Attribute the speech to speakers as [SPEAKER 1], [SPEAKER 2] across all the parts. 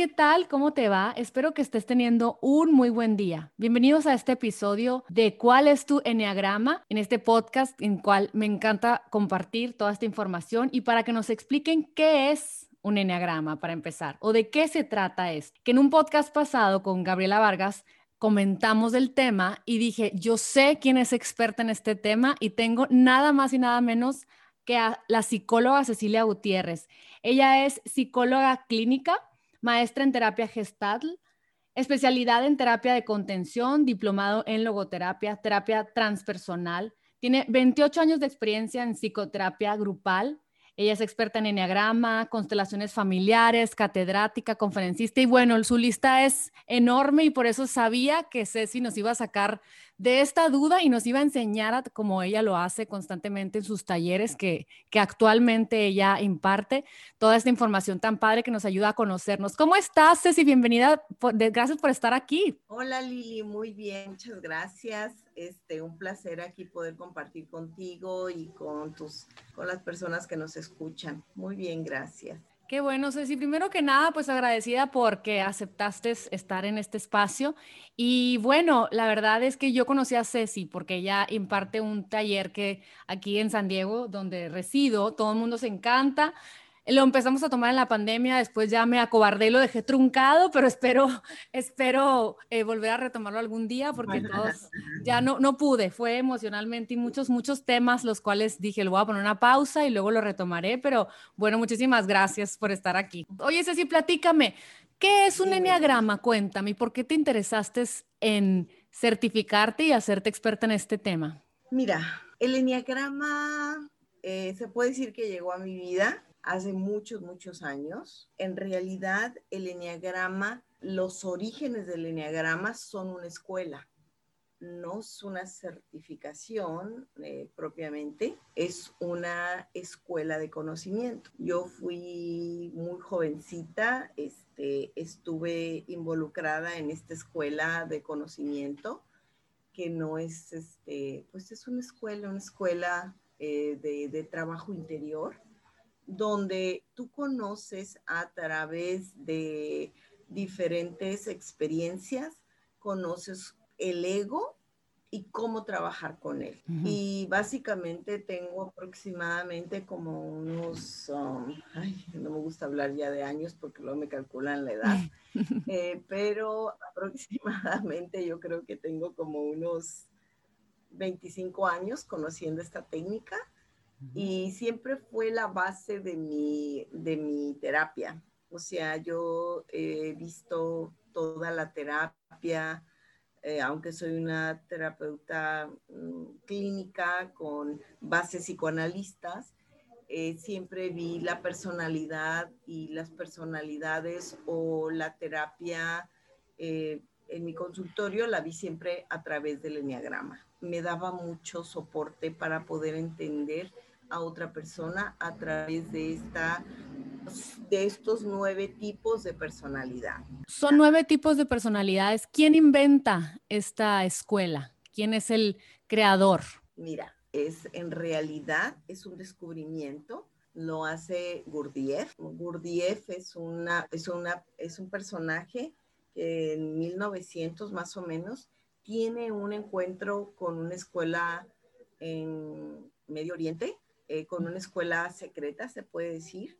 [SPEAKER 1] ¿qué tal? ¿Cómo te va? Espero que estés teniendo un muy buen día. Bienvenidos a este episodio de ¿Cuál es tu Enneagrama? En este podcast en cual me encanta compartir toda esta información y para que nos expliquen qué es un Enneagrama para empezar o de qué se trata es. Que en un podcast pasado con Gabriela Vargas comentamos del tema y dije, yo sé quién es experta en este tema y tengo nada más y nada menos que a la psicóloga Cecilia Gutiérrez. Ella es psicóloga clínica, maestra en terapia gestal, especialidad en terapia de contención, diplomado en logoterapia, terapia transpersonal. Tiene 28 años de experiencia en psicoterapia grupal, ella es experta en enneagrama, constelaciones familiares, catedrática, conferencista y bueno, su lista es enorme y por eso sabía que Ceci nos iba a sacar de esta duda y nos iba a enseñar como ella lo hace constantemente en sus talleres que, que actualmente ella imparte, toda esta información tan padre que nos ayuda a conocernos. ¿Cómo estás, Ceci? Bienvenida. gracias por estar aquí.
[SPEAKER 2] Hola, Lili. Muy bien. Muchas gracias. Este, un placer aquí poder compartir contigo y con tus, con las personas que nos escuchan. Muy bien, gracias.
[SPEAKER 1] Qué bueno, Ceci. Primero que nada, pues agradecida porque aceptaste estar en este espacio. Y bueno, la verdad es que yo conocí a Ceci porque ella imparte un taller que aquí en San Diego, donde resido, todo el mundo se encanta. Lo empezamos a tomar en la pandemia, después ya me acobardé, lo dejé truncado, pero espero, espero eh, volver a retomarlo algún día porque todos, ya no, no pude, fue emocionalmente y muchos, muchos temas los cuales dije, le voy a poner una pausa y luego lo retomaré, pero bueno, muchísimas gracias por estar aquí. Oye, Ceci, platícame, ¿qué es un enneagrama? Cuéntame, ¿por qué te interesaste en certificarte y hacerte experta en este tema?
[SPEAKER 2] Mira, el enneagrama eh, se puede decir que llegó a mi vida hace muchos, muchos años. En realidad, el enneagrama, los orígenes del enneagrama son una escuela, no es una certificación eh, propiamente, es una escuela de conocimiento. Yo fui muy jovencita, este, estuve involucrada en esta escuela de conocimiento que no es, este, pues es una escuela, una escuela eh, de, de trabajo interior donde tú conoces a través de diferentes experiencias, conoces el ego y cómo trabajar con él. Y básicamente tengo aproximadamente como unos, um, ay, no me gusta hablar ya de años porque luego me calculan la edad, eh, pero aproximadamente yo creo que tengo como unos 25 años conociendo esta técnica y siempre fue la base de mi, de mi terapia. O sea, yo he visto toda la terapia, eh, aunque soy una terapeuta mm, clínica con bases psicoanalistas, eh, siempre vi la personalidad y las personalidades o la terapia eh, en mi consultorio la vi siempre a través del enneagrama. Me daba mucho soporte para poder entender a otra persona a través de esta de estos nueve tipos de personalidad.
[SPEAKER 1] Son nueve tipos de personalidades. ¿Quién inventa esta escuela? ¿Quién es el creador?
[SPEAKER 2] Mira, es en realidad es un descubrimiento. Lo hace Gurdjieff. Gurdjieff es una es una es un personaje que en 1900 más o menos tiene un encuentro con una escuela en Medio Oriente eh, con una escuela secreta, se puede decir,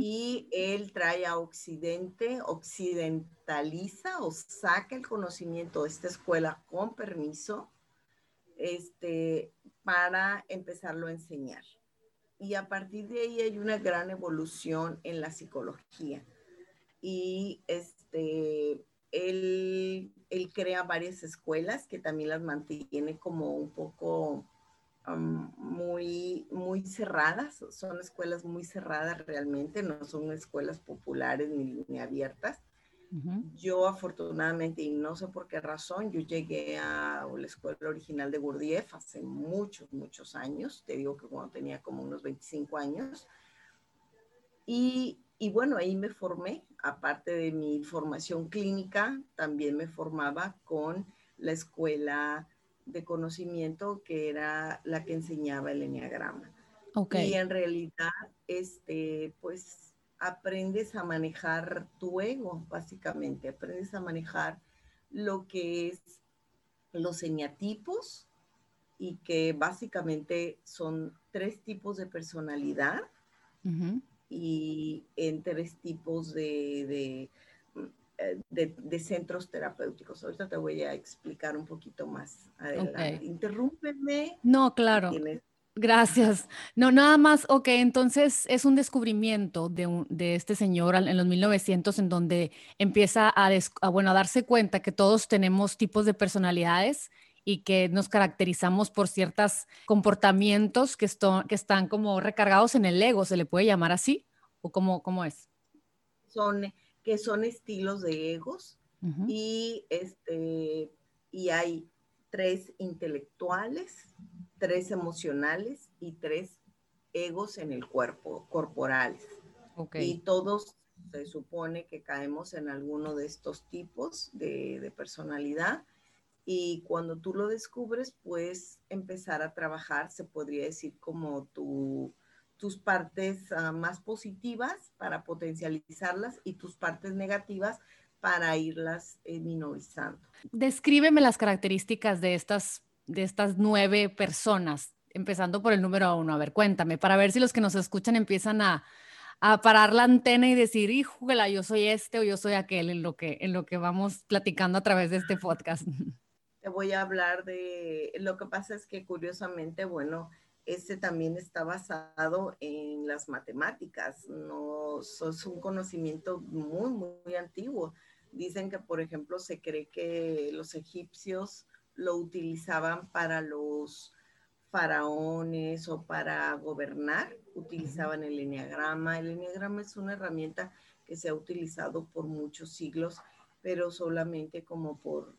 [SPEAKER 2] y él trae a Occidente, occidentaliza o saca el conocimiento de esta escuela con permiso este, para empezarlo a enseñar. Y a partir de ahí hay una gran evolución en la psicología. Y este, él, él crea varias escuelas que también las mantiene como un poco muy, muy cerradas, son escuelas muy cerradas realmente, no son escuelas populares ni, abiertas. Yo afortunadamente, y no sé por qué razón, yo llegué a la escuela original de Gurdjieff hace muchos, muchos años, te digo que cuando tenía como unos 25 años, y, y bueno, ahí me formé, aparte de mi formación clínica, también me formaba con la escuela de conocimiento que era la que enseñaba el enneagrama. Okay. Y en realidad, este, pues aprendes a manejar tu ego, básicamente, aprendes a manejar lo que es los eneatipos y que básicamente son tres tipos de personalidad y en tres tipos de, de, de, centros terapéuticos. Ahorita te voy a explicar un poquito más adelante. Interrúmpeme.
[SPEAKER 1] No, claro. Gracias. No, nada más, ok, entonces es un descubrimiento de, de este señor en los 1900 en donde empieza a, bueno, a darse cuenta que todos tenemos tipos de personalidades y que nos caracterizamos por ciertos comportamientos que, que están como recargados en el ego, ¿se le puede llamar así? ¿O cómo, cómo es?
[SPEAKER 2] Son, que son estilos de egos y, este, y hay tres intelectuales, tres emocionales y tres egos en el cuerpo, corporales. Y todos se supone que caemos en alguno de estos tipos de, personalidad. Y cuando tú lo descubres, puedes empezar a trabajar, se podría decir como tu, tus partes ah, más positivas para potencializarlas y tus partes negativas para irlas eh, minorizando.
[SPEAKER 1] Descríbeme las características de estas de estas nueve personas, empezando por el número uno. A ver, cuéntame, para ver si los que nos escuchan empiezan a, parar la antena y decir, híjole, yo soy este o yo soy aquel en lo que, en lo que vamos platicando a través de este podcast.
[SPEAKER 2] Te voy a hablar de, lo que pasa es que curiosamente, bueno, este también está basado en las matemáticas, no es un conocimiento muy, muy antiguo. Dicen que, por ejemplo, se cree que los egipcios lo utilizaban para los faraones o para gobernar, utilizaban el enneagrama. El enneagrama es una herramienta que se ha utilizado por muchos siglos, pero solamente como por,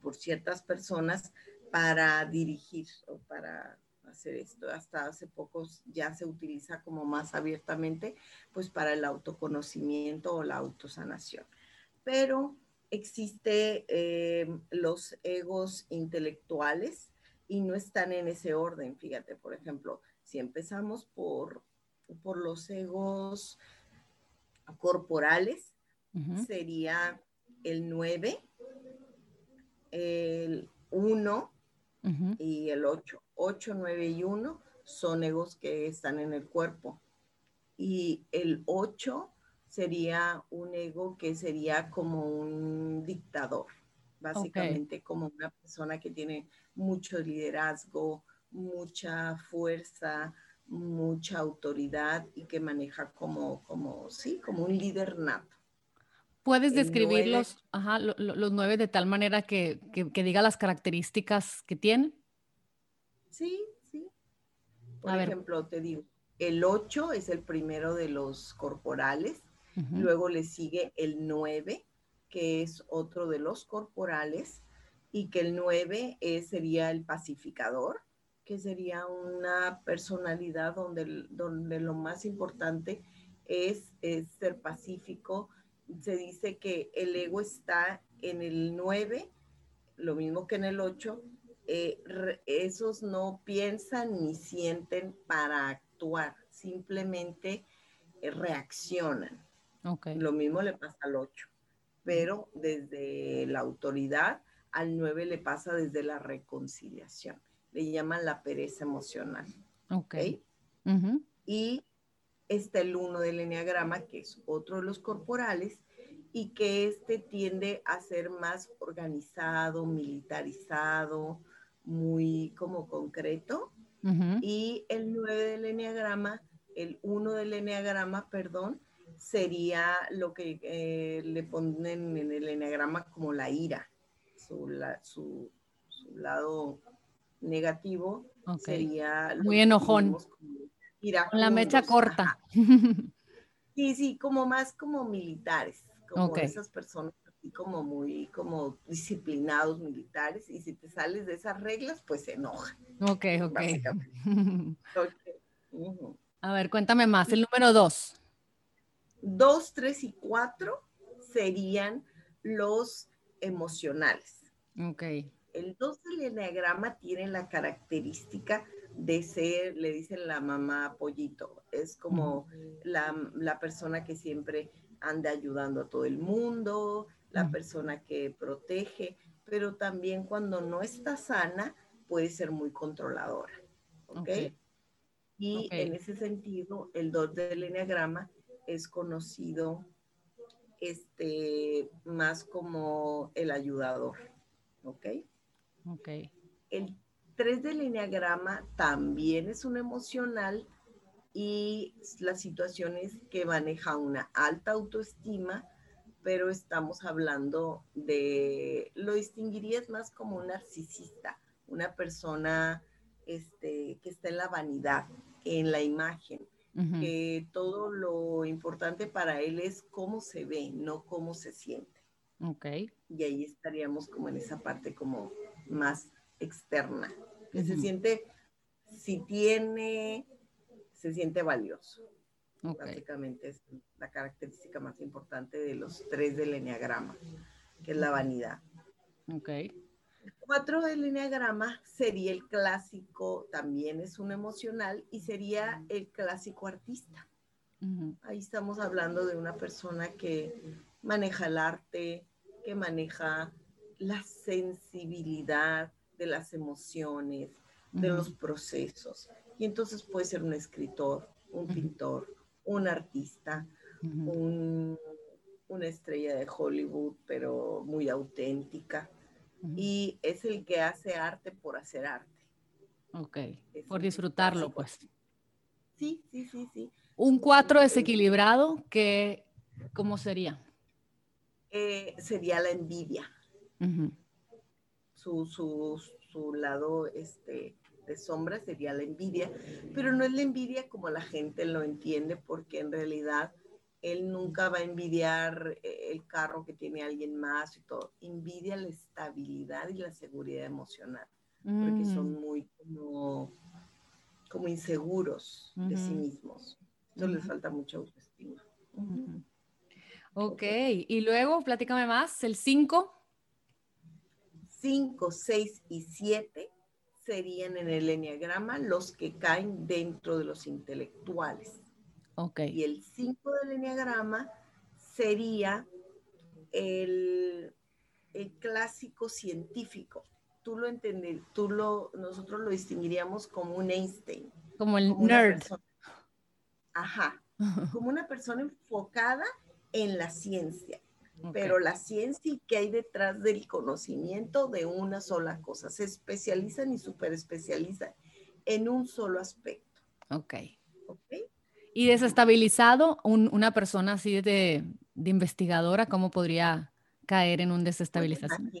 [SPEAKER 2] por ciertas personas para dirigir o para hacer esto. Hasta hace pocos ya se utiliza como más abiertamente, pues para el autoconocimiento o la autosanación. Pero existe eh, los egos intelectuales y no están en ese orden. Fíjate, por ejemplo, si empezamos por, por los egos corporales, sería el 9, el 1 y el 8. 8, 9 y 1 son egos que están en el cuerpo. Y el 8 sería un ego que sería como un dictador, básicamente como una persona que tiene mucho liderazgo, mucha fuerza, mucha autoridad y que maneja como, como, sí, como un líder nato.
[SPEAKER 1] ¿Puedes describirlos, los nueve de tal manera que, que, diga las características que tienen?
[SPEAKER 2] Sí, sí. Por ejemplo, te digo, el ocho es el primero de los corporales, Luego le sigue el 9, que es otro de los corporales, y que el 9 sería el pacificador, que sería una personalidad donde, donde lo más importante es, ser pacífico. Se dice que el ego está en el 9, lo mismo que en el 8, eh, esos no piensan ni sienten para actuar, simplemente eh, reaccionan. Lo mismo le pasa al 8, pero desde la autoridad al 9 le pasa desde la reconciliación. Le llaman la pereza emocional.
[SPEAKER 1] Ok.
[SPEAKER 2] Y está el 1 del enneagrama, que es otro de los corporales, y que este tiende a ser más organizado, militarizado, muy como concreto. Y el 9 del enneagrama, el 1 del enneagrama, perdón, sería lo que eh, le ponen en el enagrama como la ira, su, su, lado negativo sería...
[SPEAKER 1] Muy enojón. Con la mecha corta.
[SPEAKER 2] Sí, sí, como más como militares, como esas personas así como muy como disciplinados militares y si te sales de esas reglas, pues se enojan.
[SPEAKER 1] Ok, ok. A ver, cuéntame más, el número dos.
[SPEAKER 2] 2, 3 y 4 serían los emocionales.
[SPEAKER 1] Ok.
[SPEAKER 2] El 2 del enneagrama tiene la característica de ser, le dicen la mamá pollito, es como la, la, persona que siempre anda ayudando a todo el mundo, la persona que protege, pero también cuando no está sana puede ser muy controladora. ¿Ok? Y en ese sentido, el 2 del enneagrama es conocido este, más como el ayudador. ¿Ok?
[SPEAKER 1] Ok.
[SPEAKER 2] El 3 del enneagrama también es un emocional y las situaciones que maneja una alta autoestima, pero estamos hablando de, lo distinguirías más como un narcisista, una persona este, que está en la vanidad, en la imagen, que todo lo importante para él es cómo se ve, no cómo se siente.
[SPEAKER 1] Ok.
[SPEAKER 2] Y ahí estaríamos como en esa parte como más externa, que se siente, si tiene, se siente valioso. Básicamente es la característica más importante de los tres del enneagrama, que es la vanidad.
[SPEAKER 1] Ok.
[SPEAKER 2] El cuatro del enneagrama sería el clásico, también es un emocional y sería el clásico artista. Ahí estamos hablando de una persona que maneja el arte, que maneja la sensibilidad de las emociones, de los procesos. Y entonces puede ser un escritor, un pintor, un artista, una estrella de Hollywood, pero muy auténtica. Y es el que hace arte por hacer arte.
[SPEAKER 1] Ok, por disfrutarlo, pues.
[SPEAKER 2] Sí, sí, sí, sí.
[SPEAKER 1] Un cuatro desequilibrado, que, ¿cómo sería?
[SPEAKER 2] Eh, sería la envidia. su, su, su, lado este, de sombra sería la envidia, pero no es la envidia como la gente lo entiende, porque en realidad él nunca va a envidiar eh, el carro que tiene alguien más y todo. Envidia la estabilidad y la seguridad emocional, porque son mm. muy como, como inseguros de sí mismos. Entonces les falta mucha autoestima.
[SPEAKER 1] Ok, y luego platícame más, el 5.
[SPEAKER 2] 5, 6 y 7 serían en el enneagrama los que caen dentro de los intelectuales.
[SPEAKER 1] Okay.
[SPEAKER 2] Y el 5 del enneagrama sería el, el, clásico científico. Tú lo entendés, tú lo, nosotros lo distinguiríamos como un Einstein.
[SPEAKER 1] Como el nerd.
[SPEAKER 2] ajá, como una persona enfocada en la ciencia. Pero la ciencia y qué hay detrás del conocimiento de una sola cosa. Se especializan y super especializan en un solo aspecto.
[SPEAKER 1] Ok.
[SPEAKER 2] okay?
[SPEAKER 1] Y desestabilizado, una persona así de, investigadora, ¿cómo podría caer en un pues desestabilización?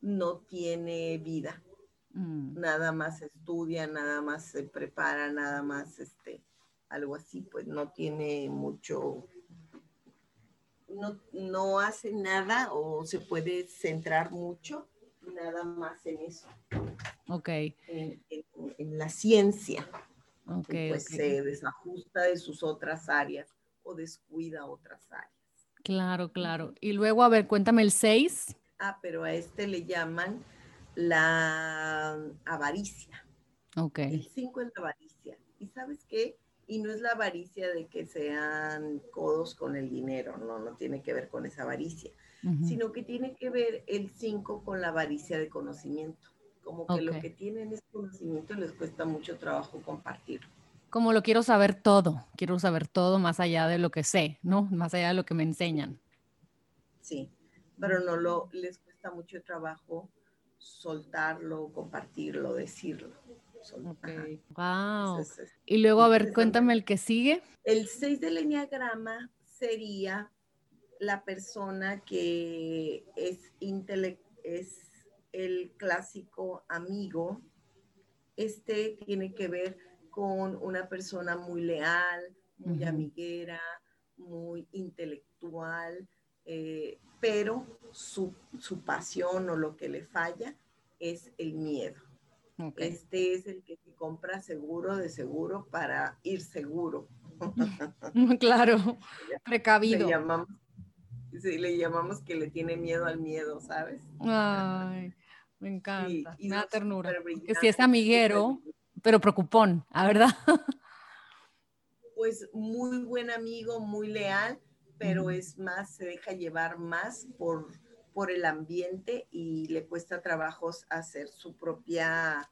[SPEAKER 2] no tiene vida. Mm. Nada más estudia, nada más se prepara, nada más este, algo así, pues no tiene mucho no, hace nada o se puede centrar mucho nada más en eso.
[SPEAKER 1] Ok.
[SPEAKER 2] En, la ciencia.
[SPEAKER 1] Ok.
[SPEAKER 2] pues se desajusta de sus otras áreas o descuida otras áreas.
[SPEAKER 1] Claro, claro. Y luego, a ver, cuéntame el 6.
[SPEAKER 2] Ah, pero a este le llaman la avaricia.
[SPEAKER 1] Ok.
[SPEAKER 2] El 5 es la avaricia. ¿Y sabes qué? Y no es la avaricia de que sean codos con el dinero, no, no tiene que ver con esa avaricia, sino que tiene que ver el 5 con la avaricia de conocimiento. Como que lo que tienen es conocimiento y les cuesta mucho trabajo compartirlo.
[SPEAKER 1] Como lo quiero saber todo, quiero saber todo más allá de lo que sé, ¿no? Más allá de lo que me enseñan.
[SPEAKER 2] Sí, pero no lo, les cuesta mucho trabajo soltarlo, compartirlo, decirlo.
[SPEAKER 1] Wow. y luego, a ver, cuéntame el que sigue.
[SPEAKER 2] El 6 del enneagrama sería la persona que es, es el clásico amigo. Este tiene que ver con una persona muy leal, muy amiguera, muy intelectual, eh, pero su, su pasión o lo que le falla es el miedo. Este es el que se compra seguro de seguro para ir seguro.
[SPEAKER 1] claro, precavido.
[SPEAKER 2] Le llamamos, sí, le llamamos que le tiene miedo al miedo, ¿sabes?
[SPEAKER 1] Ay, me encanta. una ternura. Que si es amiguero, pero preocupón, ¿a verdad?
[SPEAKER 2] Pues muy buen amigo, muy leal, pero es más, se deja llevar más por, por el ambiente y le cuesta trabajos hacer su propia,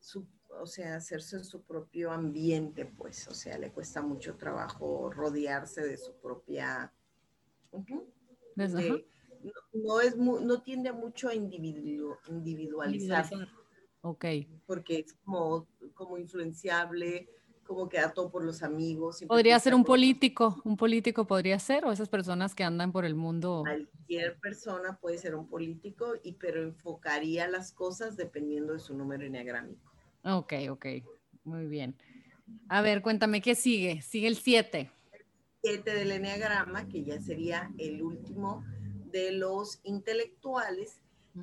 [SPEAKER 2] su, o sea, hacerse su propio ambiente, pues, o sea, le cuesta mucho trabajo rodearse de su propia... no, es no tiende mucho a individualizar.
[SPEAKER 1] Ok.
[SPEAKER 2] Porque es como, como influenciable, como que todo por los amigos.
[SPEAKER 1] Podría ser un político, un político podría ser, o esas personas que andan por el mundo.
[SPEAKER 2] Cualquier persona puede ser un político, y, pero enfocaría las cosas dependiendo de su número enneagrámico.
[SPEAKER 1] Ok, ok, muy bien. A ver, cuéntame, ¿qué sigue? Sigue el 7.
[SPEAKER 2] El 7 del enneagrama, que ya sería el último de los intelectuales,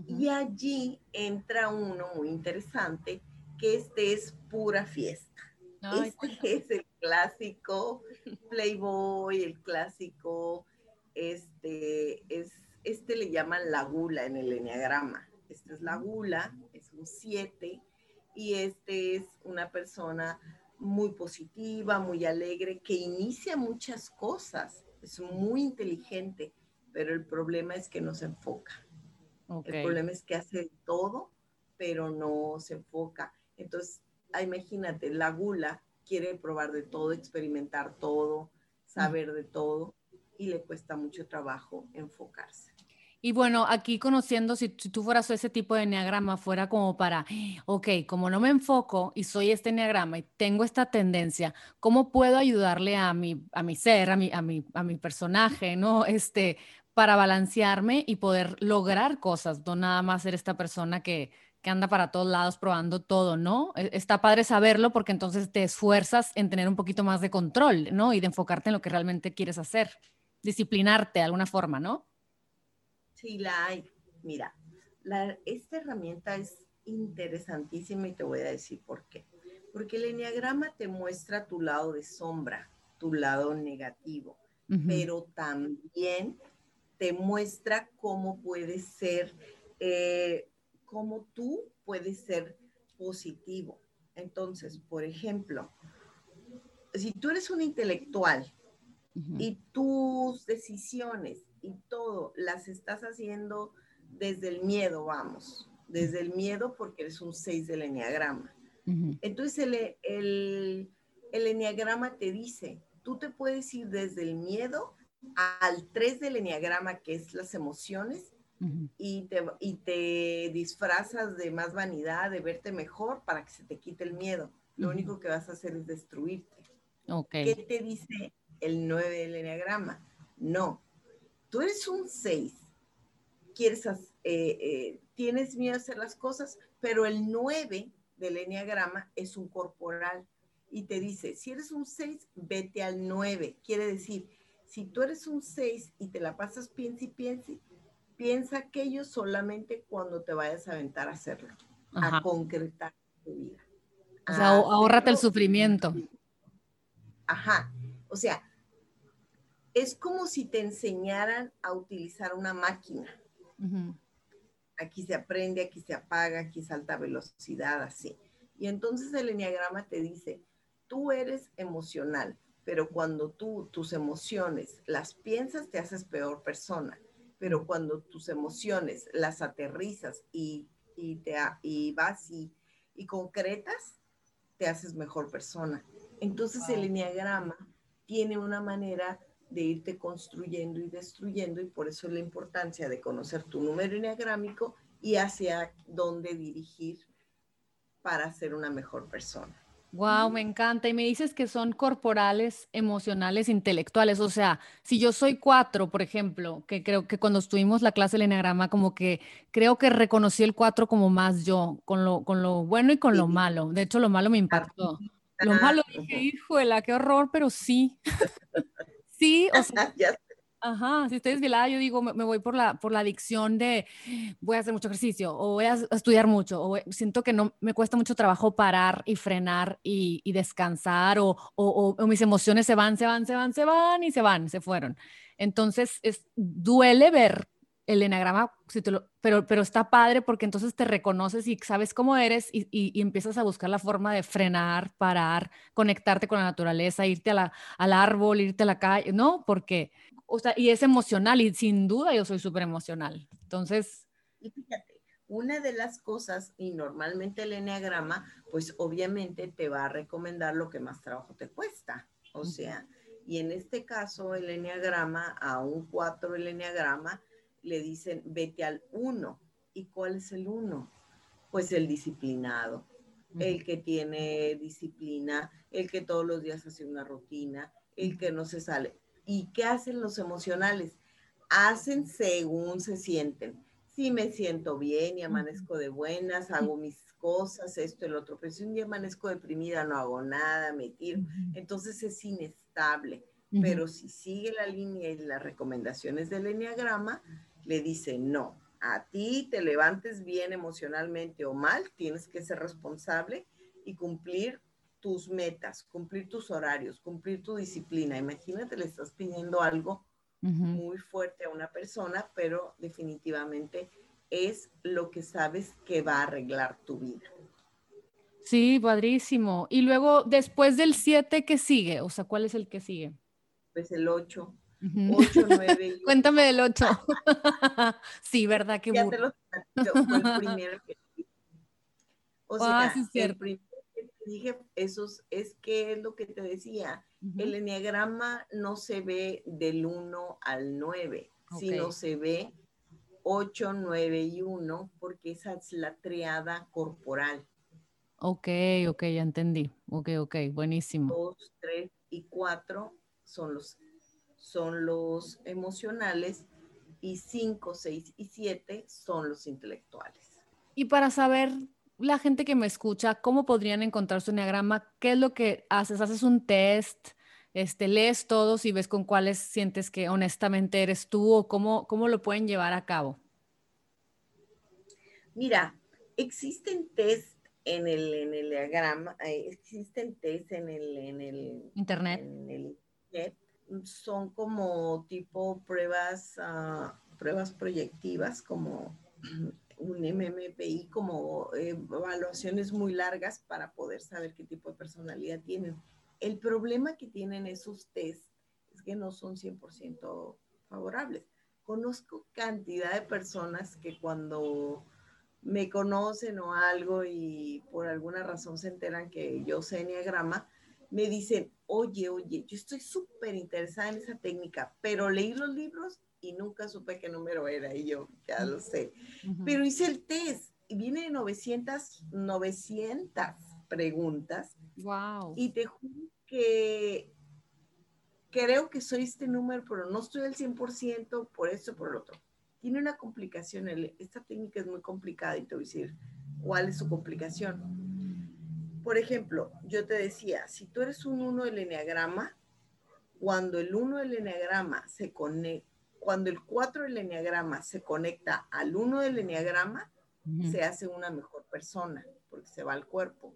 [SPEAKER 2] y allí entra uno muy interesante, que este es pura fiesta. Este es el clásico Playboy, el clásico, este, es, este le llaman la gula en el enneagrama. Este es la gula, es un 7, y este es una persona muy positiva, muy alegre, que inicia muchas cosas, es muy inteligente, pero el problema es que no se enfoca. El problema es que hace todo, pero no se enfoca. Entonces, imagínate, la gula quiere probar de todo, experimentar todo, saber de todo, y le cuesta mucho trabajo enfocarse.
[SPEAKER 1] Y bueno, aquí conociendo, si, tú fueras ese tipo de enneagrama, fuera como para, ok, como no me enfoco y soy este enneagrama y tengo esta tendencia, ¿cómo puedo ayudarle a mi, a mi ser, a mi, a mi, a mi personaje, ¿no? Este, para balancearme y poder lograr cosas, no nada más ser esta persona que, que anda para todos lados probando todo, ¿no? E, está padre saberlo porque entonces te esfuerzas en tener un poquito más de control, ¿no? Y de enfocarte en lo que realmente quieres hacer, disciplinarte de alguna forma, ¿no?
[SPEAKER 2] Sí, la hay. Mira, esta herramienta es interesantísima y te voy a decir por qué. Porque el enneagrama te muestra tu lado de sombra, tu lado negativo, pero también te muestra cómo puedes ser, eh, cómo tú puedes ser positivo. Entonces, por ejemplo, si tú eres un intelectual y tus decisiones y todo las estás haciendo desde el miedo, vamos, desde el miedo porque eres un 6 del enneagrama. Entonces el, el, el enneagrama te dice, tú te puedes ir desde el miedo al 3 del enneagrama, que es las emociones, y, te, y te disfrazas de más vanidad, de verte mejor para que se te quite el miedo. Lo único que vas a hacer es destruirte. ¿Qué te dice el 9 del enneagrama? No, tú eres un 6, quieres, eh, eh, tienes miedo a hacer las cosas, pero el 9 del enneagrama es un corporal y te dice, si eres un 6, vete al 9. Quiere decir, si tú eres un 6 y te la pasas piensa y piensa, piensa aquello solamente cuando te vayas a aventar a hacerlo, a concretar tu vida.
[SPEAKER 1] O sea, ahórrate el sufrimiento.
[SPEAKER 2] Ajá. O sea, es como si te enseñaran a utilizar una máquina. Aquí se aprende, aquí se apaga, aquí salta velocidad, así. Y entonces el enneagrama te dice, tú eres emocional, pero cuando tú tus emociones las piensas, te haces peor persona. Pero cuando tus emociones las aterrizas y, y, te, y vas y, y, concretas, te haces mejor persona. Entonces el enneagrama tiene una manera de irte construyendo y destruyendo y por eso es la importancia de conocer tu número enneagrámico y hacia dónde dirigir para ser una mejor persona.
[SPEAKER 1] Wow, me encanta. Y me dices que son corporales, emocionales, intelectuales. O sea, si yo soy cuatro, por ejemplo, que creo que cuando estuvimos la clase del enagrama, como que creo que reconocí el cuatro como más yo, con lo, con lo bueno y con lo malo. De hecho, lo malo me impactó. Lo malo dije, híjole, qué horror, pero sí. sí, o sea, Ajá, si estoy desvelada, yo digo, me, voy por la, por la adicción de voy a hacer mucho ejercicio o voy a, estudiar mucho o siento que no me cuesta mucho trabajo parar y frenar y, descansar o, o, o, mis emociones se van, se van, se van, se van y se van, se fueron. Entonces, es, duele ver el enagrama, si te lo, pero, pero está padre porque entonces te reconoces y sabes cómo eres y, y, empiezas a buscar la forma de frenar, parar, conectarte con la naturaleza, irte a la, al árbol, irte a la calle, ¿no? Porque, o sea, y es emocional y sin duda yo soy súper emocional. Entonces...
[SPEAKER 2] Y fíjate, una de las cosas, y normalmente el eneagrama, pues obviamente te va a recomendar lo que más trabajo te cuesta. O sea, y en este caso el eneagrama, a un 4 el eneagrama, le dicen, vete al uno. ¿Y cuál es el uno? Pues el disciplinado, el que tiene disciplina, el que todos los días hace una rutina, el que no se sale. ¿Y qué hacen los emocionales? Hacen según se sienten. Si me siento bien y amanezco de buenas, hago mis cosas, esto, el otro, pero si un día amanezco deprimida, no hago nada, me tiro, entonces es inestable. Pero si sigue la línea y las recomendaciones del enneagrama, le dice, no, a ti te levantes bien emocionalmente o mal, tienes que ser responsable y cumplir tus metas, cumplir tus horarios, cumplir tu disciplina. Imagínate, le estás pidiendo algo muy fuerte a una persona, pero definitivamente es lo que sabes que va a arreglar tu vida.
[SPEAKER 1] Sí, padrísimo. Y luego, después del 7, ¿qué sigue? O sea, ¿cuál es el que sigue?
[SPEAKER 2] Pues el 8. 8, 9.
[SPEAKER 1] Cuéntame del 8. sí, ¿verdad? Qué
[SPEAKER 2] ya te lo fue el primero que O ah, sea, el primero dije, eso es que es lo que te decía. El enneagrama no se ve del 1 al 9, sino se ve 8, 9 y 1, porque esa es la triada corporal.
[SPEAKER 1] Ok, ok, ya entendí. Ok, ok, buenísimo.
[SPEAKER 2] 2, 3 y 4 son los son los emocionales y 5, 6 y 7 son los intelectuales.
[SPEAKER 1] Y para saber la gente que me escucha, ¿cómo podrían encontrar su enneagrama? ¿Qué es lo que haces? ¿Haces un test? Este, ¿Lees todos y ves con cuáles sientes que honestamente eres tú o cómo, cómo lo pueden llevar a cabo?
[SPEAKER 2] Mira, existen test en el, en el diagrama, eh, existen test en el, en el
[SPEAKER 1] internet.
[SPEAKER 2] En el internet son como tipo pruebas, uh, pruebas proyectivas, como un MMPI, como evaluaciones muy largas para poder saber qué tipo de personalidad tienen. El problema que tienen esos test es que no son 100% favorables. Conozco cantidad de personas que cuando me conocen o algo y por alguna razón se enteran que yo sé enneagrama, me dicen, oye, oye, yo estoy súper interesada en esa técnica, pero leí los libros y nunca supe qué número era y yo ya lo sé. Pero hice el test y viene de 900, 900 preguntas.
[SPEAKER 1] Wow.
[SPEAKER 2] Y te juro que creo que soy este número, pero no estoy al 100% por esto por lo otro. Tiene una complicación, esta técnica es muy complicada y te voy a decir cuál es su complicación por ejemplo, yo te decía, si tú eres un 1 del enneagrama, cuando el 1 del enneagrama se conecta, cuando el 4 del enneagrama se conecta al 1 del enneagrama, se hace una mejor persona, porque se va al cuerpo.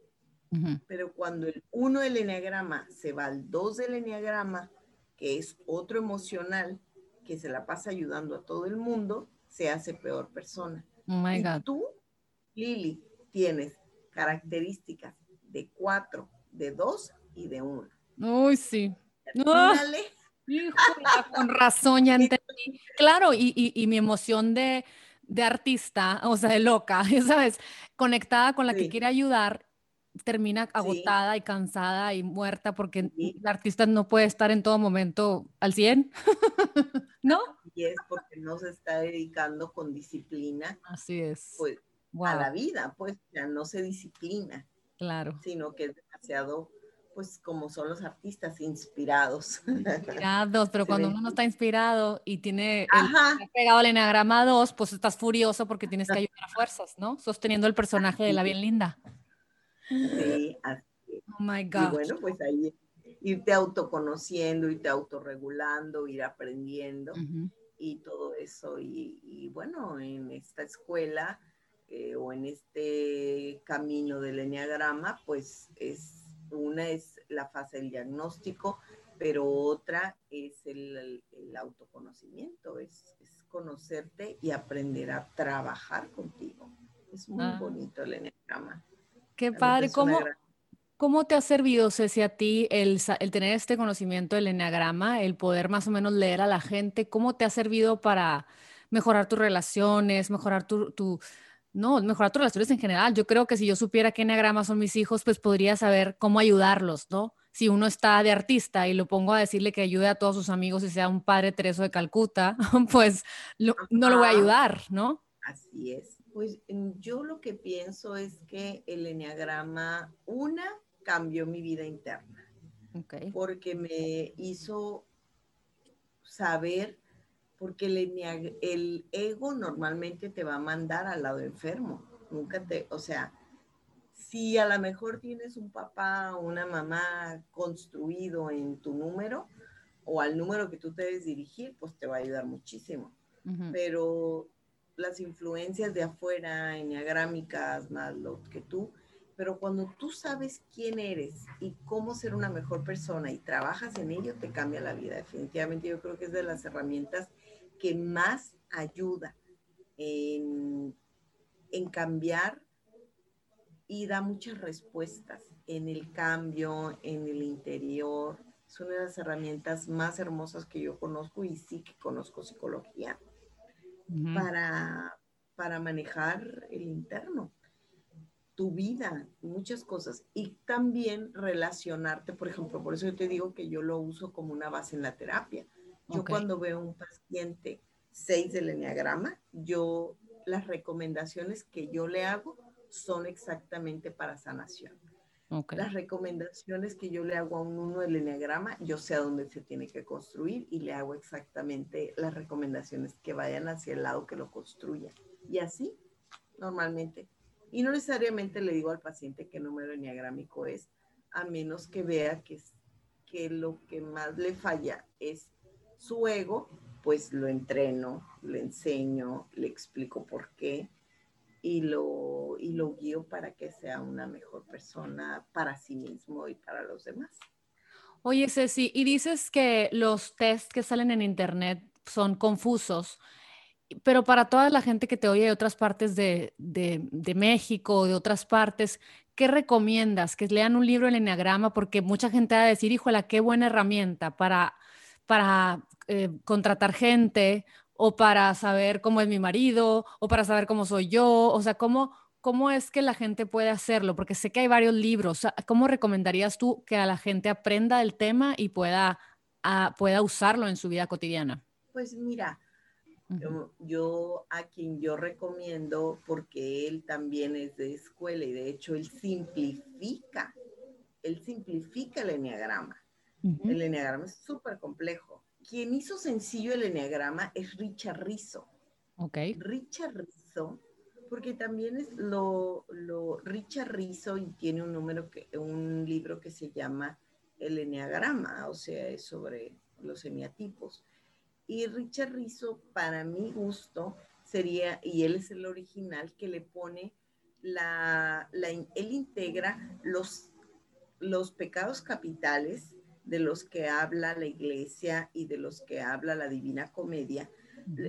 [SPEAKER 2] Pero cuando el 1 del enneagrama se va al 2 del enneagrama, que es otro emocional, que se la pasa ayudando a todo el mundo, se hace peor persona.
[SPEAKER 1] Oh y
[SPEAKER 2] tú, Lili, tienes características de cuatro, de dos y de uno.
[SPEAKER 1] Uy, sí. Dale. con razón, ya entendí. Claro, y, mi emoción de, artista, o sea, de loca, ¿sabes? Conectada con la que quiere ayudar, termina agotada y cansada y muerta porque el artista no puede estar en todo momento al 100, ¿no?
[SPEAKER 2] Y es porque no se está dedicando con disciplina.
[SPEAKER 1] Así es.
[SPEAKER 2] Pues, A la vida, pues ya no se disciplina.
[SPEAKER 1] Claro.
[SPEAKER 2] Sino que es demasiado, pues como son los artistas, inspirados.
[SPEAKER 1] Inspirados, pero cuando uno no está inspirado y tiene el, pegado al enagrama 2, pues estás furioso porque tienes que ayudar a fuerzas, ¿no? Sosteniendo el personaje de la bien linda.
[SPEAKER 2] Sí, así.
[SPEAKER 1] Oh my God.
[SPEAKER 2] Y bueno, pues ahí irte autoconociendo, irte autorregulando, ir aprendiendo y todo eso. y, bueno, en esta escuela eh, o en este camino del enneagrama, pues es una es la fase del diagnóstico pero otra es el, autoconocimiento, es, conocerte y aprender a trabajar contigo. Es muy ah. bonito el enneagrama.
[SPEAKER 1] Qué padre, ¿cómo, ¿cómo te ha servido, Ceci, a ti el, el tener este conocimiento del enneagrama, el poder más o menos leer a la gente? ¿Cómo te ha servido para mejorar tus relaciones, mejorar tu, tu no, mejorar tus relaciones en general. Yo creo que si yo supiera qué enneagrama son mis hijos, pues podría saber cómo ayudarlos, ¿no? Si uno está de artista y lo pongo a decirle que ayude a todos sus amigos y sea un padre Tereso de Calcuta, pues no lo voy a ayudar, ¿no?
[SPEAKER 2] Así es. Pues yo lo que pienso es que el enneagrama, una, cambió mi vida interna. Okay. Porque me hizo saber porque el, el ego normalmente te va a mandar al lado enfermo. Nunca te, o sea, si a lo mejor tienes un papá o una mamá construido en tu número o al número que tú te debes dirigir, pues te va a ayudar muchísimo. Pero las influencias de afuera, enneagrámicas, más lo que tú, pero cuando tú sabes quién eres y cómo ser una mejor persona y trabajas en ello, te cambia la vida. Definitivamente yo creo que es de las herramientas que más ayuda en, cambiar y da muchas respuestas en el cambio, en el interior. Es una de las herramientas más hermosas que yo conozco y sí que conozco psicología para, para manejar el interno, tu vida, muchas cosas. Y también relacionarte, por ejemplo, por eso yo te digo que yo lo uso como una base en la terapia. Yo cuando veo un paciente 6 del enneagrama, yo las recomendaciones que yo le hago son exactamente para sanación. Las recomendaciones que yo le hago a un uno del enneagrama, yo sé a dónde se tiene que construir y le hago exactamente las recomendaciones que vayan hacia el lado que lo construya. Y así, normalmente. Y no necesariamente le digo al paciente qué número enneagrámico es, a menos que vea que, que lo que más le falla es su ego, pues lo entreno, le enseño, le explico por qué y lo, y lo guío para que sea una mejor persona para sí mismo y para los demás.
[SPEAKER 1] Oye, Ceci, y dices que los test que salen en internet son confusos, pero para toda la gente que te oye de otras partes de, de, de México, de otras partes, ¿qué recomiendas? Que lean un libro en Enneagrama, porque mucha gente va a decir, híjola, qué buena herramienta para para eh, contratar gente o para saber cómo es mi marido o para saber cómo soy yo, o sea, cómo, cómo es que la gente puede hacerlo, porque sé que hay varios libros. ¿Cómo recomendarías tú que a la gente aprenda el tema y pueda, pueda usarlo en su vida cotidiana?
[SPEAKER 2] Pues mira, yo, a quien yo recomiendo, porque él también es de escuela y de hecho él simplifica, él simplifica el enneagrama. El enneagrama es súper complejo. Quien hizo sencillo el enneagrama es Richard Rizzo.
[SPEAKER 1] Ok.
[SPEAKER 2] Richard Rizzo, porque también es lo, lo Richard Rizzo y tiene un número que, un libro que se llama El enneagrama, o sea, es sobre los eneatipos. Y Richard Rizzo, para mi gusto, sería, y él es el original, que le pone la, la él integra los, los pecados capitales de los que habla la iglesia y de los que habla la Divina Comedia,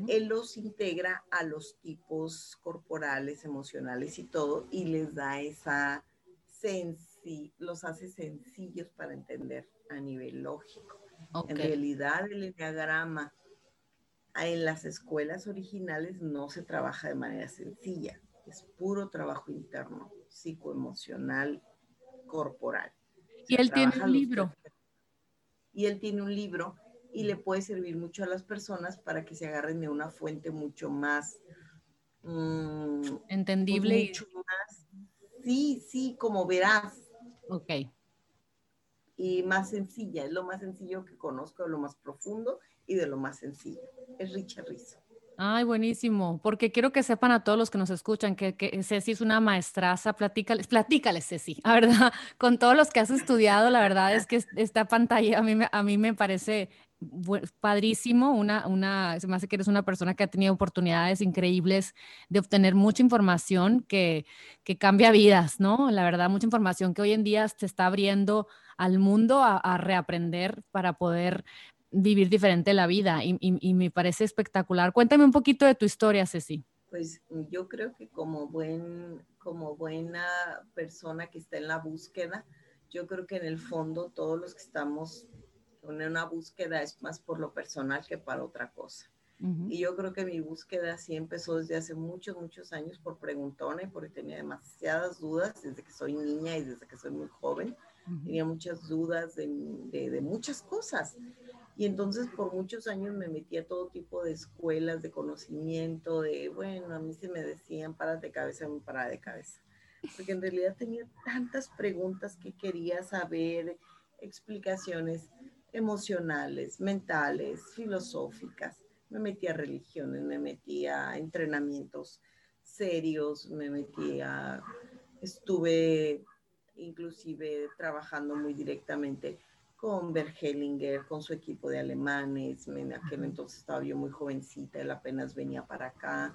[SPEAKER 2] él los integra a los tipos corporales, emocionales y todo, y les da esa sensi, los hace sencillos para entender a nivel lógico. En realidad, el enneagrama en las escuelas originales no se trabaja de manera sencilla, es puro trabajo interno, psicoemocional, corporal.
[SPEAKER 1] Y él tiene un libro
[SPEAKER 2] y él tiene un libro y le puede servir mucho a las personas para que se agarren de una fuente mucho más
[SPEAKER 1] mm, entendible.
[SPEAKER 2] Pues, más, sí, sí, como verás.
[SPEAKER 1] Ok.
[SPEAKER 2] Y más sencilla, es lo más sencillo que conozco, de lo más profundo y de lo más sencillo. Es Richard Rizzo.
[SPEAKER 1] Ay, buenísimo, porque quiero que sepan a todos los que nos escuchan que, que Ceci es una maestraza, platícales, platícales Ceci, la verdad, con todos los que has estudiado, la verdad es que esta pantalla a mí, a mí me parece padrísimo, una, una, se me hace que eres una persona que ha tenido oportunidades increíbles de obtener mucha información que, que cambia vidas, ¿no? La verdad, mucha información que hoy en día se está abriendo al mundo a, reaprender para poder vivir diferente la vida y, y, me parece espectacular. Cuéntame un poquito de tu historia, Ceci.
[SPEAKER 2] Pues yo creo que como, buen, como buena persona que está en la búsqueda, yo creo que en el fondo todos los que estamos en una búsqueda es más por lo personal que para otra cosa. Y yo creo que mi búsqueda sí empezó desde hace muchos, muchos años por preguntona y porque tenía demasiadas dudas desde que soy niña y desde que soy muy joven. Tenía muchas dudas de, de, muchas cosas. Y entonces por muchos años me metí a todo tipo de escuelas de conocimiento, de, bueno, a mí se me decían, para de cabeza, me para de cabeza. Porque en realidad tenía tantas preguntas que quería saber, explicaciones emocionales, mentales, filosóficas. Me metí a religiones, me metí a entrenamientos serios, me metí a, estuve inclusive trabajando muy directamente con Bergelinger, con su equipo de alemanes. En aquel entonces estaba yo muy jovencita, él apenas venía para acá.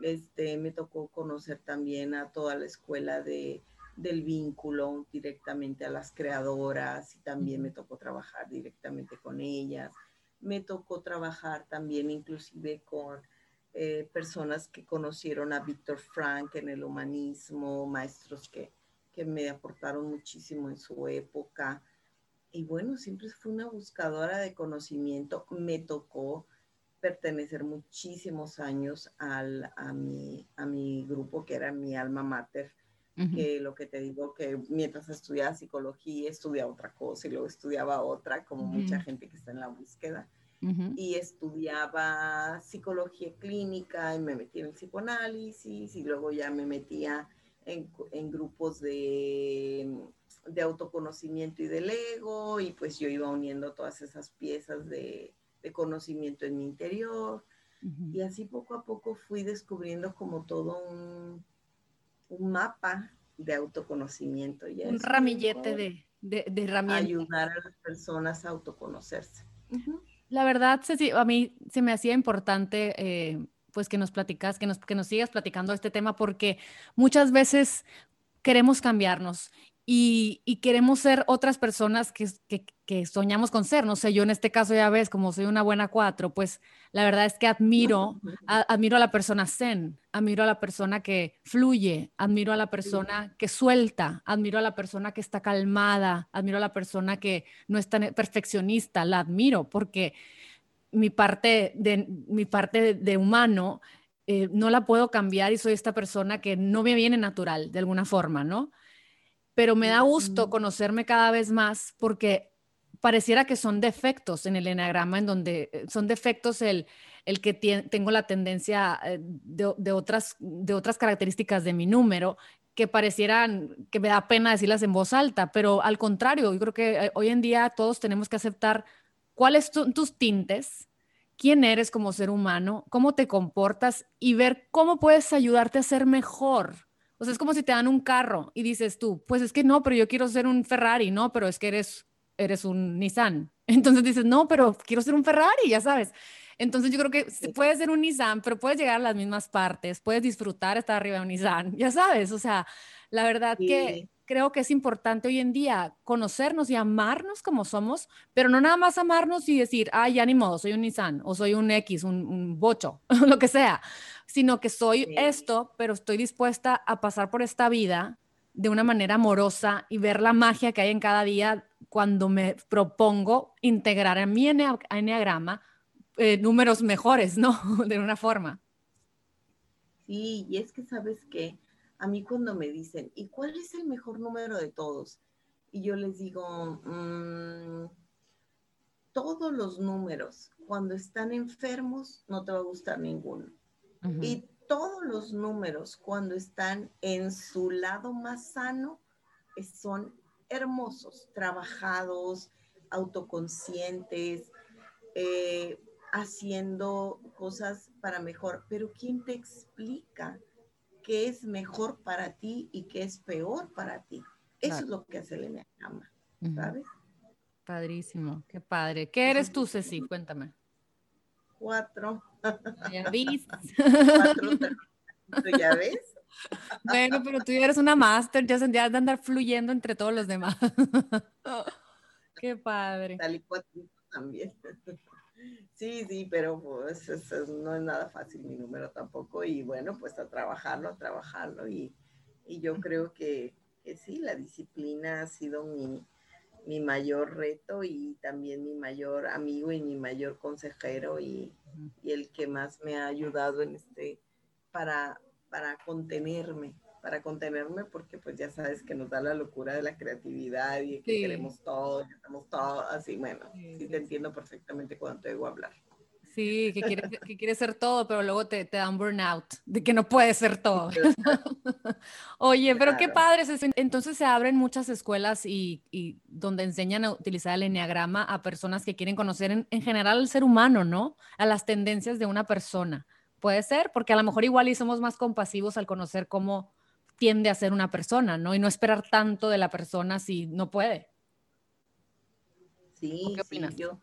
[SPEAKER 2] Este, me tocó conocer también a toda la escuela de del vínculo directamente a las creadoras y también me tocó trabajar directamente con ellas. Me tocó trabajar también inclusive con eh, personas que conocieron a Víctor Frank en el humanismo, maestros que, que me aportaron muchísimo en su época. Y bueno, siempre fui una buscadora de conocimiento. Me tocó pertenecer muchísimos años al, a, mi, a mi grupo, que era mi alma mater, que lo que te digo, que mientras estudiaba psicología, estudiaba otra cosa y luego estudiaba otra, como mucha gente que está en la búsqueda. Y estudiaba psicología clínica y me metí en el psicoanálisis y luego ya me metía en, en grupos de, de, autoconocimiento y del ego y pues yo iba uniendo todas esas piezas de, de conocimiento en mi interior. Y así poco a poco fui descubriendo como todo un, un mapa de autoconocimiento.
[SPEAKER 1] un ramillete de, de, de, herramientas.
[SPEAKER 2] Ayudar a las personas a autoconocerse.
[SPEAKER 1] La verdad, Ceci, a mí se me hacía importante eh, pues que nos platicas, que nos, que nos sigas platicando este tema, porque muchas veces queremos cambiarnos y, queremos ser otras personas que, que, soñamos con ser. No sé, yo en este caso ya ves, como soy una buena cuatro, pues la verdad es que admiro, admiro a la persona zen, admiro a la persona que fluye, admiro a la persona que suelta, admiro a la persona que está calmada, admiro a la persona que no es tan perfeccionista, la admiro porque mi parte de, mi parte de, humano eh, no la puedo cambiar y soy esta persona que no me viene natural de alguna forma, ¿no? Pero me da gusto conocerme cada vez más porque pareciera que son defectos en el enagrama, en donde eh, son defectos el, el que tengo la tendencia eh, de, otras, de otras características de mi número que parecieran que me da pena decirlas en voz alta, pero al contrario, yo creo que eh, hoy en día todos tenemos que aceptar cuáles son tus tintes, quién eres como ser humano, cómo te comportas y ver cómo puedes ayudarte a ser mejor o sea, es como si te dan un carro y dices tú, pues es que no, pero yo quiero ser un Ferrari, no, pero es que eres, eres un Nissan. Entonces dices, no, pero quiero ser un Ferrari, ya sabes. Entonces yo creo que puedes ser un Nissan, pero puedes llegar a las mismas partes, puedes disfrutar estar arriba de un Nissan, ya sabes. O sea, la verdad que creo que es importante hoy en día conocernos y amarnos como somos, pero no nada más amarnos y decir, ay, ya ni modo, soy un Nissan o soy un X, un, un bocho, lo que sea sino que soy esto, pero estoy dispuesta a pasar por esta vida de una manera amorosa y ver la magia que hay en cada día cuando me propongo integrar en mi enneagrama eh, números mejores, ¿no? de una forma.
[SPEAKER 2] Sí, y es que sabes que a mí cuando me dicen, ¿y cuál es el mejor número de todos? Y yo les digo, mm, todos los números, cuando están enfermos, no te va a gustar ninguno. Y todos los números, cuando están en su lado más sano, son hermosos, trabajados, autoconscientes, eh, haciendo cosas para mejor. Pero ¿quién te explica qué es mejor para ti y qué es peor para ti? Eso es lo que hace el enneagrama, ¿sabes?
[SPEAKER 1] Padrísimo, qué padre. ¿Qué eres tú, Ceci? Cuéntame.
[SPEAKER 2] Cuatro.
[SPEAKER 1] Ya viste.
[SPEAKER 2] Cuatro, ¿ya ves?
[SPEAKER 1] Bueno, pero tú ya eres una máster, ya sentías de andar fluyendo entre todos los demás. Qué padre.
[SPEAKER 2] Tal y también. Sí, sí, pero pues no es nada fácil mi número tampoco y bueno, pues a trabajarlo, a trabajarlo y, y yo creo que, que, sí, la disciplina ha sido mi, mi, mayor reto y también mi mayor amigo y mi mayor consejero y, y el que más me ha ayudado en este, para, para contenerme, para contenerme porque pues ya sabes que nos da la locura de la creatividad y que queremos todo, que estamos todo así, bueno, sí, te entiendo perfectamente cuando te digo hablar.
[SPEAKER 1] Sí, que quieres, que quieres ser todo, pero luego te, te da un burnout de que no puedes ser todo. Oye, pero qué padre. Entonces se abren muchas escuelas y, y, donde enseñan a utilizar el enneagrama a personas que quieren conocer en, en general al ser humano, ¿no? A las tendencias de una persona. Puede ser, porque a lo mejor igual y somos más compasivos al conocer cómo tiende a ser una persona, ¿no? Y no esperar tanto de la persona si no puede.
[SPEAKER 2] Sí, ¿Qué opinas? yo,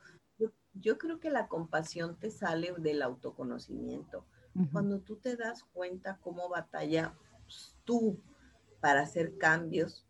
[SPEAKER 2] yo, creo que la compasión te sale del autoconocimiento. Cuando tú te das cuenta cómo batalla tú para hacer cambios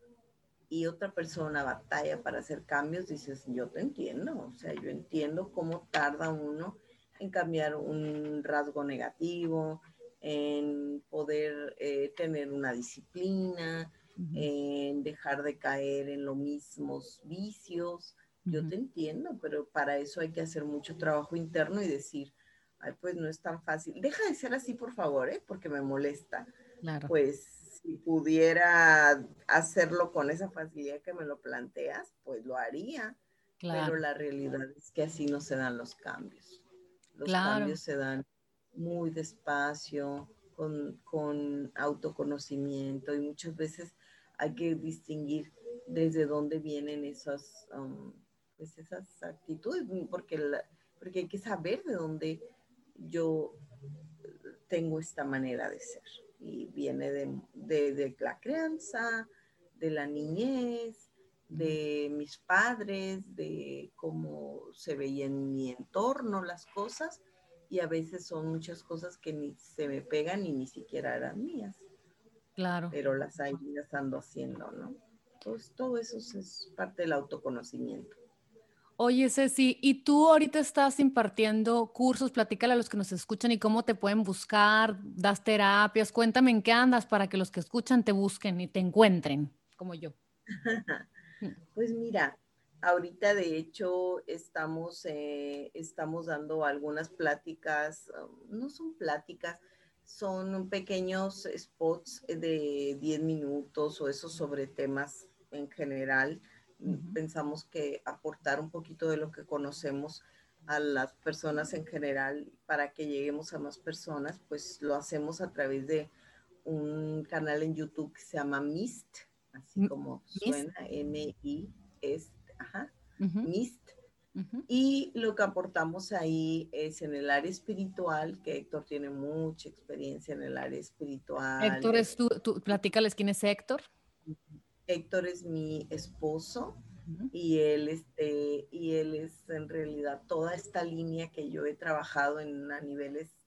[SPEAKER 2] y otra persona batalla para hacer cambios, dices, yo te entiendo, o sea, yo entiendo cómo tarda uno en cambiar un rasgo negativo, en poder eh, tener una disciplina, en dejar de caer en los mismos vicios. Yo te entiendo, pero para eso hay que hacer mucho trabajo interno y decir, ay, pues no es tan fácil. Deja de ser así, por favor, ¿eh? porque me molesta. Claro. Pues si pudiera hacerlo con esa facilidad que me lo planteas, pues lo haría. Claro. Pero la realidad es que así no se dan los cambios. Los cambios se dan muy despacio, con, autoconocimiento y muchas veces hay que distinguir desde dónde vienen esas, um, pues esas actitudes, porque, porque hay que saber de dónde yo tengo esta manera de ser. Y viene de, de la crianza, de la niñez, de mis padres, de cómo se veía en mi entorno las cosas y a veces son muchas cosas que ni se me pegan y ni siquiera eran mías.
[SPEAKER 1] Claro.
[SPEAKER 2] Pero las hay, las ando haciendo, ¿no? Entonces, todo eso es parte del autoconocimiento.
[SPEAKER 1] Oye, Ceci, ¿y tú ahorita estás impartiendo cursos? Platícale a los que nos escuchan y cómo te pueden buscar, das terapias, cuéntame en qué andas para que los que escuchan te busquen y te encuentren, como yo.
[SPEAKER 2] pues mira, Ahorita, de hecho, estamos, eh, estamos dando algunas pláticas, um, no son pláticas, son pequeños spots de 10 minutos o eso sobre temas en general. Pensamos que aportar un poquito de lo que conocemos a las personas en general para que lleguemos a más personas, pues lo hacemos a través de un canal en YouTube que se llama MIST, así como suena, M-I-S ajá, MIST. Y lo que aportamos ahí es en el área espiritual, que Héctor tiene mucha experiencia en el área espiritual.
[SPEAKER 1] Héctor es tú, tú platícales quién es Héctor.
[SPEAKER 2] Héctor es mi esposo y él este y él es en realidad toda esta línea que yo he trabajado en a niveles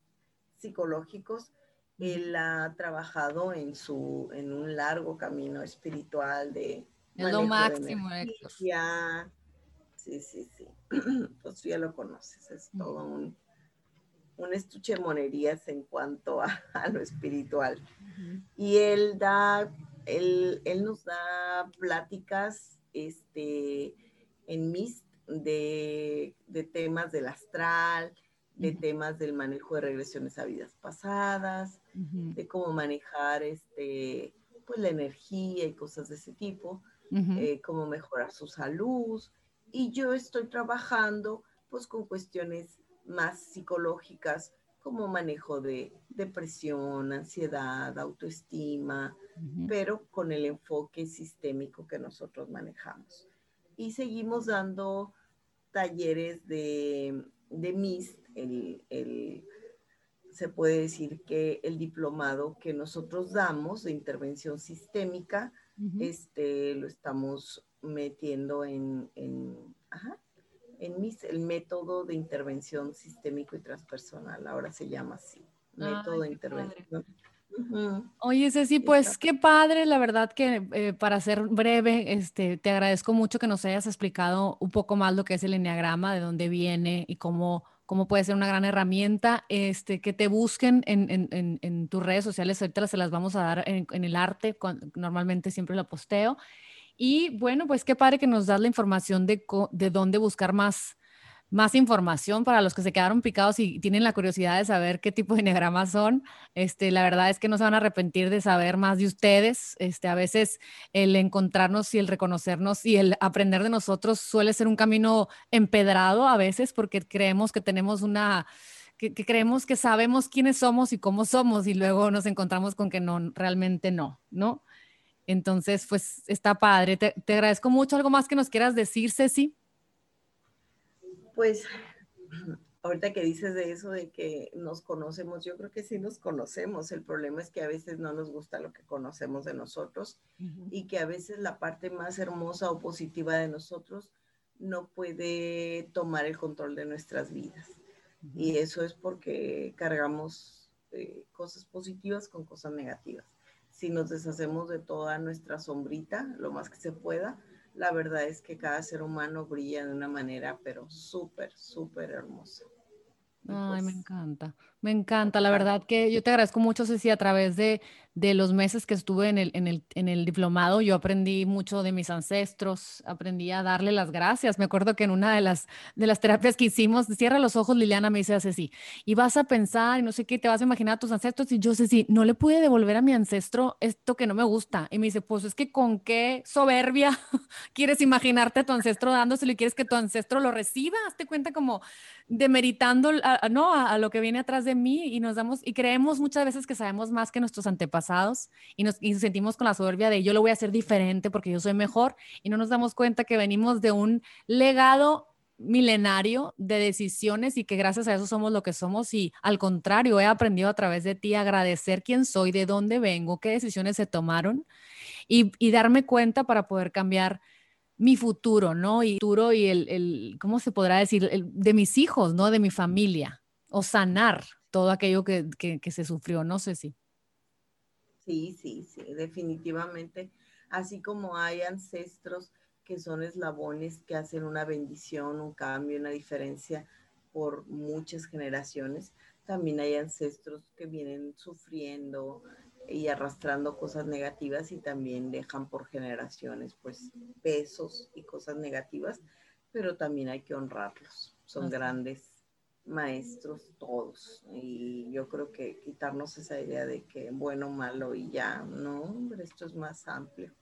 [SPEAKER 2] psicológicos. Él ha trabajado en su en un largo camino espiritual de
[SPEAKER 1] es lo máximo, Héctor.
[SPEAKER 2] Sí, sí, sí. Pues ya lo conoces, es todo un, un estuche de monerías en cuanto a, lo espiritual. Y él da, él, él, nos da pláticas este, en mis de, de temas del astral, de temas del manejo de regresiones a vidas pasadas, de cómo manejar este, pues, la energía y cosas de ese tipo. Eh, cómo mejorar su salud. Y yo estoy trabajando pues con cuestiones más psicológicas como manejo de depresión, ansiedad, autoestima, pero con el enfoque sistémico que nosotros manejamos. Y seguimos dando talleres de, de MIST, el, se puede decir que el diplomado que nosotros damos de intervención sistémica, este, lo estamos metiendo en, en mis, el método de intervención sistémico y transpersonal, ahora se llama así, método de intervención.
[SPEAKER 1] Oye, Ceci, pues qué padre, la verdad que eh, para ser breve, este, te agradezco mucho que nos hayas explicado un poco más lo que es el enneagrama, de dónde viene y cómo, cómo puede ser una gran herramienta, este, que te busquen en, en, en, tus redes sociales, ahorita se las vamos a dar en, el arte, normalmente siempre lo posteo. Y bueno, pues qué padre que nos das la información de, de dónde buscar más, más información para los que se quedaron picados y tienen la curiosidad de saber qué tipo de enneagramas son. Este, la verdad es que no se van a arrepentir de saber más de ustedes. Este, a veces el encontrarnos y el reconocernos y el aprender de nosotros suele ser un camino empedrado a veces porque creemos que tenemos una que, creemos que sabemos quiénes somos y cómo somos y luego nos encontramos con que no, realmente no, ¿no? Entonces, pues está padre. Te, te agradezco mucho. ¿Algo más que nos quieras decir, Ceci?
[SPEAKER 2] Pues ahorita que dices de eso de que nos conocemos, yo creo que sí nos conocemos. El problema es que a veces no nos gusta lo que conocemos de nosotros y que a veces la parte más hermosa o positiva de nosotros no puede tomar el control de nuestras vidas. Y eso es porque cargamos eh, cosas positivas con cosas negativas. Si nos deshacemos de toda nuestra sombrita, lo más que se pueda, la verdad es que cada ser humano brilla de una manera, pero súper, súper hermosa.
[SPEAKER 1] Ay, me pues encanta, me encanta. La verdad que yo te agradezco mucho, Ceci, a través de, de los meses que estuve en el, en, el, en el diplomado, yo aprendí mucho de mis ancestros, aprendí a darle las gracias. Me acuerdo que en una de las, de las terapias que hicimos, cierra los ojos, Liliana me dice así, y vas a pensar y no sé qué, te vas a imaginar a tus ancestros. Y yo, Ceci, no le pude devolver a mi ancestro esto que no me gusta. Y me dice, pues es que con qué soberbia quieres imaginarte a tu ancestro dándoselo y quieres que tu ancestro lo reciba. Hazte cuenta como demeritando a, ¿no? a, a lo que viene atrás de mí y nos damos y creemos muchas veces que sabemos más que nuestros antepasados y nos, sentimos con la soberbia de yo lo voy a hacer diferente porque yo soy mejor y no nos damos cuenta que venimos de un legado milenario de decisiones y que gracias a eso somos lo que somos y al contrario, he aprendido a través de ti a agradecer quién soy, de dónde vengo, qué decisiones se tomaron y, darme cuenta para poder cambiar mi futuro, ¿no? Y futuro y el, ¿cómo se podrá decir? de mis hijos, ¿no? De mi familia o sanar todo aquello que, que se sufrió, no sé si.
[SPEAKER 2] Sí, sí, sí, definitivamente. Así como hay ancestros que son eslabones que hacen una bendición, un cambio, una diferencia por muchas generaciones, también hay ancestros que vienen sufriendo y arrastrando cosas negativas y también dejan por generaciones pues pesos y cosas negativas, pero también hay que honrarlos. Son grandes maestros todos. Y yo creo que quitarnos esa idea de que bueno, malo y ya, no, esto es más amplio.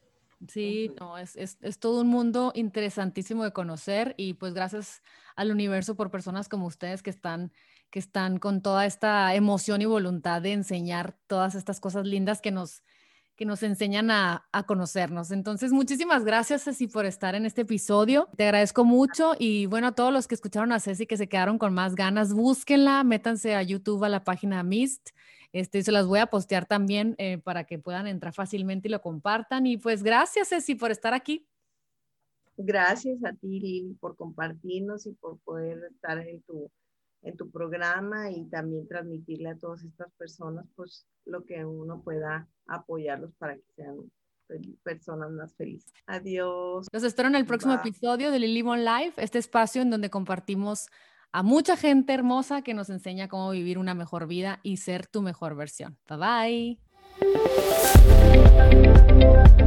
[SPEAKER 1] Sí, no, es, es, es, todo un mundo interesantísimo de conocer y pues gracias al universo por personas como ustedes que están, que están con toda esta emoción y voluntad de enseñar todas estas cosas lindas que nos, que nos enseñan a, conocernos. Entonces, muchísimas gracias, Ceci, por estar en este episodio. Te agradezco mucho y bueno, a todos los que escucharon a Ceci que se quedaron con más ganas, búsquenla, métanse a YouTube, a la página Mist. Este, se las voy a postear también eh, para que puedan entrar fácilmente y lo compartan. Y pues gracias, Ceci, por estar aquí.
[SPEAKER 2] Gracias a ti, Lili, por compartirnos y por poder estar en tu en tu programa y también transmitirle a todas estas personas pues lo que uno pueda apoyarlos para que sean personas más felices. Adiós.
[SPEAKER 1] Los espero en el próximo episodio de Lily Bon Life, este espacio en donde compartimos a mucha gente hermosa que nos enseña cómo vivir una mejor vida y ser tu mejor versión. Bye bye.